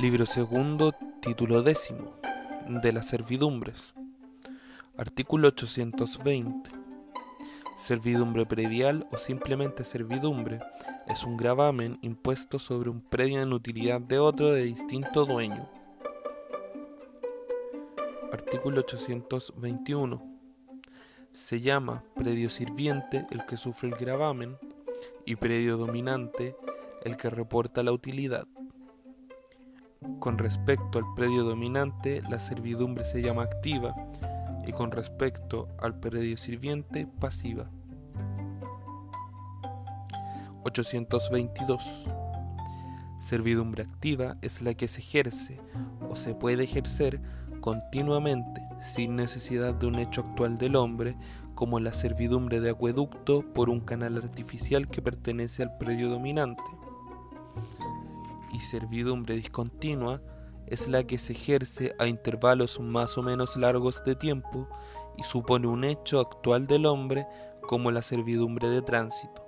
Libro segundo, título décimo, de las servidumbres. Artículo 820. Servidumbre predial o simplemente servidumbre es un gravamen impuesto sobre un predio en utilidad de otro de distinto dueño. Artículo 821. Se llama predio sirviente el que sufre el gravamen y predio dominante el que reporta la utilidad. Con respecto al predio dominante, la servidumbre se llama activa y con respecto al predio sirviente, pasiva. 822. Servidumbre activa es la que se ejerce o se puede ejercer continuamente sin necesidad de un hecho actual del hombre, como la servidumbre de acueducto por un canal artificial que pertenece al predio dominante y servidumbre discontinua es la que se ejerce a intervalos más o menos largos de tiempo y supone un hecho actual del hombre como la servidumbre de tránsito.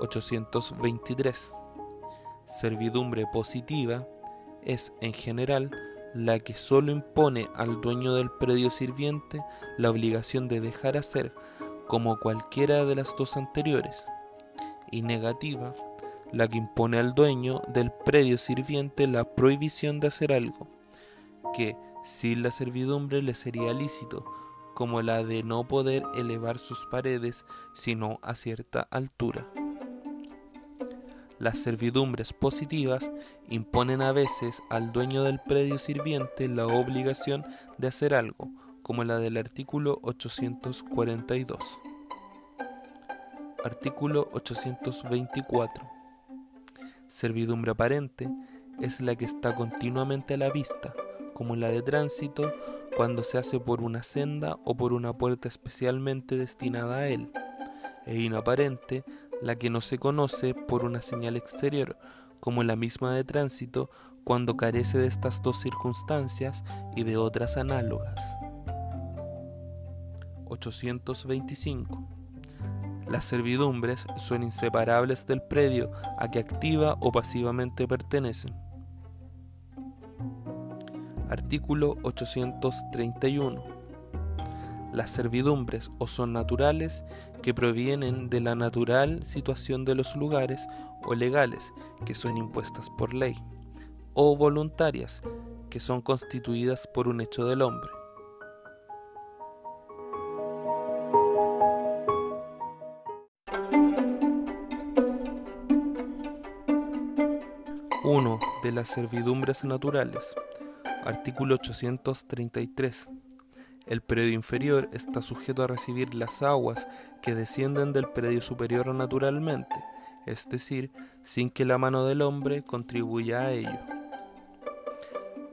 823. Servidumbre positiva es en general la que sólo impone al dueño del predio sirviente la obligación de dejar hacer como cualquiera de las dos anteriores, y negativa la que impone al dueño del predio sirviente la prohibición de hacer algo, que sin la servidumbre le sería lícito, como la de no poder elevar sus paredes sino a cierta altura. Las servidumbres positivas imponen a veces al dueño del predio sirviente la obligación de hacer algo, como la del artículo 842. Artículo 824 servidumbre aparente es la que está continuamente a la vista, como la de tránsito cuando se hace por una senda o por una puerta especialmente destinada a él, e inaparente la que no se conoce por una señal exterior, como la misma de tránsito cuando carece de estas dos circunstancias y de otras análogas. 825 las servidumbres son inseparables del predio a que activa o pasivamente pertenecen. Artículo 831. Las servidumbres o son naturales que provienen de la natural situación de los lugares o legales que son impuestas por ley, o voluntarias que son constituidas por un hecho del hombre. Servidumbres naturales. Artículo 833. El predio inferior está sujeto a recibir las aguas que descienden del predio superior naturalmente, es decir, sin que la mano del hombre contribuya a ello.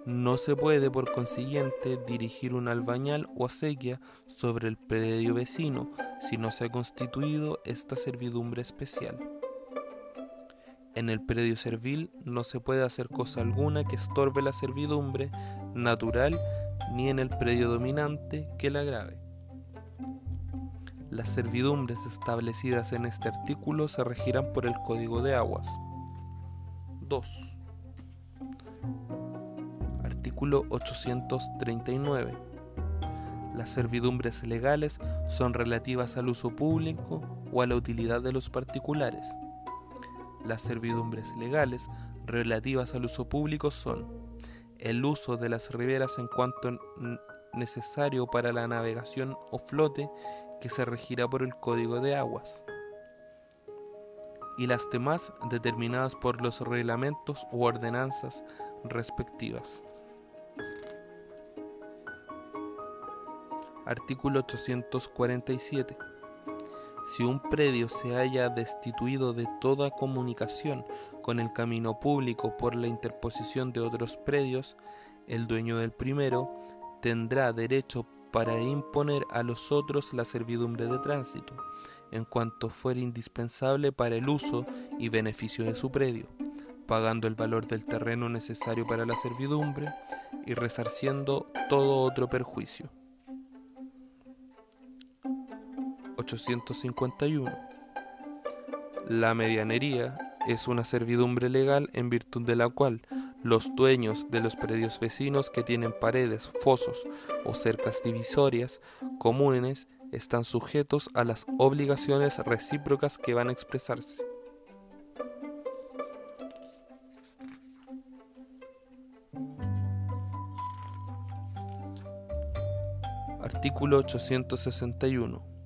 No se puede, por consiguiente, dirigir un albañal o acequia sobre el predio vecino si no se ha constituido esta servidumbre especial. En el predio servil no se puede hacer cosa alguna que estorbe la servidumbre natural ni en el predio dominante que la agrave. Las servidumbres establecidas en este artículo se regirán por el Código de Aguas. 2. Artículo 839. Las servidumbres legales son relativas al uso público o a la utilidad de los particulares. Las servidumbres legales relativas al uso público son el uso de las riberas en cuanto necesario para la navegación o flote que se regirá por el Código de Aguas y las demás determinadas por los reglamentos u ordenanzas respectivas. Artículo 847 si un predio se haya destituido de toda comunicación con el camino público por la interposición de otros predios, el dueño del primero tendrá derecho para imponer a los otros la servidumbre de tránsito, en cuanto fuera indispensable para el uso y beneficio de su predio, pagando el valor del terreno necesario para la servidumbre y resarciendo todo otro perjuicio. 851. La medianería es una servidumbre legal en virtud de la cual los dueños de los predios vecinos que tienen paredes, fosos o cercas divisorias comunes están sujetos a las obligaciones recíprocas que van a expresarse. Artículo 861.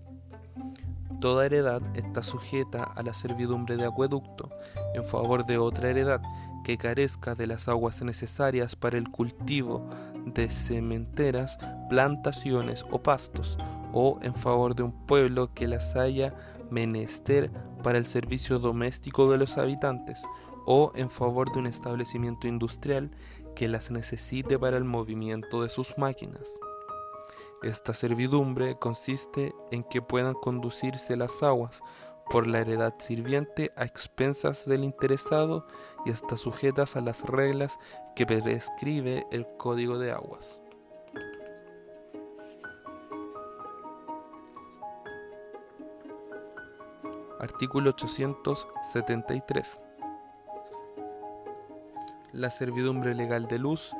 Toda heredad está sujeta a la servidumbre de acueducto en favor de otra heredad que carezca de las aguas necesarias para el cultivo de cementeras, plantaciones o pastos, o en favor de un pueblo que las haya menester para el servicio doméstico de los habitantes, o en favor de un establecimiento industrial que las necesite para el movimiento de sus máquinas. Esta servidumbre consiste en que puedan conducirse las aguas por la heredad sirviente a expensas del interesado y está sujetas a las reglas que prescribe el Código de Aguas. Artículo 873. La servidumbre legal de luz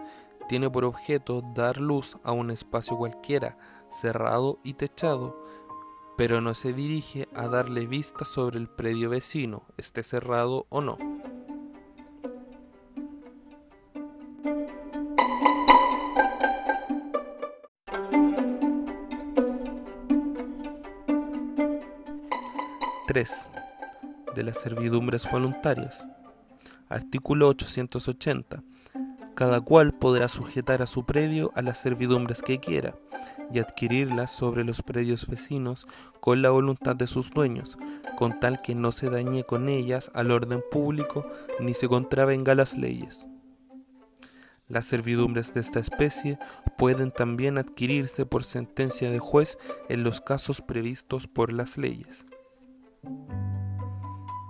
tiene por objeto dar luz a un espacio cualquiera, cerrado y techado, pero no se dirige a darle vista sobre el predio vecino, esté cerrado o no. (3) de las servidumbres voluntarias. Artículo 880 cada cual podrá sujetar a su predio a las servidumbres que quiera y adquirirlas sobre los predios vecinos con la voluntad de sus dueños, con tal que no se dañe con ellas al orden público ni se contravenga las leyes. Las servidumbres de esta especie pueden también adquirirse por sentencia de juez en los casos previstos por las leyes.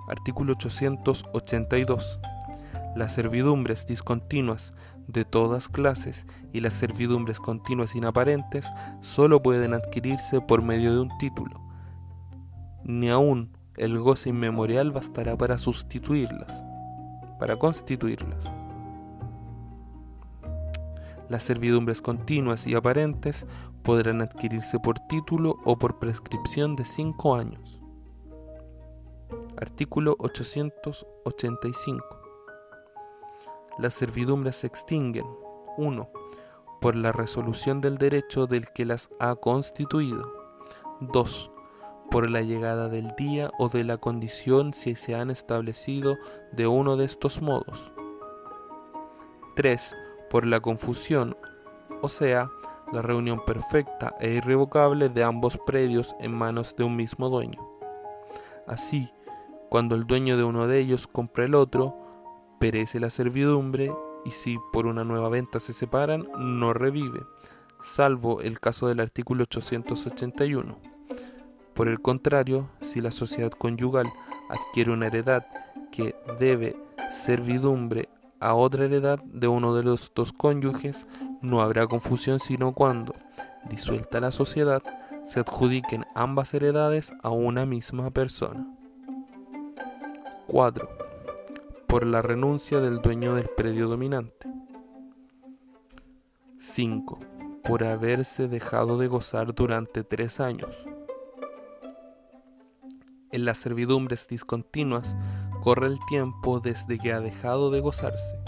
Artículo 882 las servidumbres discontinuas de todas clases y las servidumbres continuas inaparentes solo pueden adquirirse por medio de un título. Ni aun el goce inmemorial bastará para sustituirlas, para constituirlas. Las servidumbres continuas y aparentes podrán adquirirse por título o por prescripción de cinco años. Artículo 885 las servidumbres se extinguen. 1. Por la resolución del derecho del que las ha constituido. 2. Por la llegada del día o de la condición si se han establecido de uno de estos modos. 3. Por la confusión, o sea, la reunión perfecta e irrevocable de ambos predios en manos de un mismo dueño. Así, cuando el dueño de uno de ellos compra el otro, perece la servidumbre y si por una nueva venta se separan, no revive, salvo el caso del artículo 881. Por el contrario, si la sociedad conyugal adquiere una heredad que debe servidumbre a otra heredad de uno de los dos cónyuges, no habrá confusión sino cuando, disuelta la sociedad, se adjudiquen ambas heredades a una misma persona. 4 por la renuncia del dueño del predio dominante. 5. Por haberse dejado de gozar durante tres años. En las servidumbres discontinuas corre el tiempo desde que ha dejado de gozarse.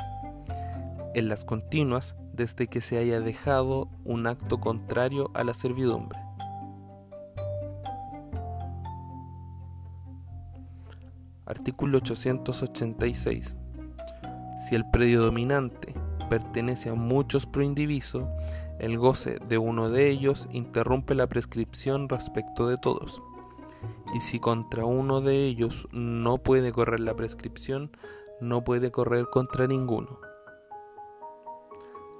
En las continuas desde que se haya dejado un acto contrario a la servidumbre. Artículo 886. Si el predio dominante pertenece a muchos proindivisos, el goce de uno de ellos interrumpe la prescripción respecto de todos. Y si contra uno de ellos no puede correr la prescripción, no puede correr contra ninguno.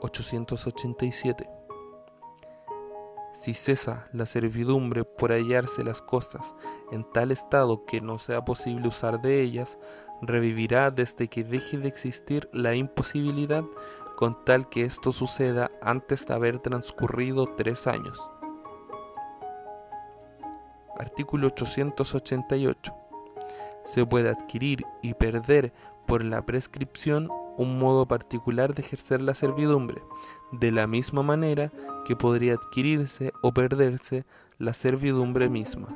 887. Si cesa la servidumbre por hallarse las cosas en tal estado que no sea posible usar de ellas, revivirá desde que deje de existir la imposibilidad con tal que esto suceda antes de haber transcurrido tres años. Artículo 888. se puede adquirir y perder por la prescripción un modo particular de ejercer la servidumbre, de la misma manera que podría adquirirse o perderse la servidumbre misma.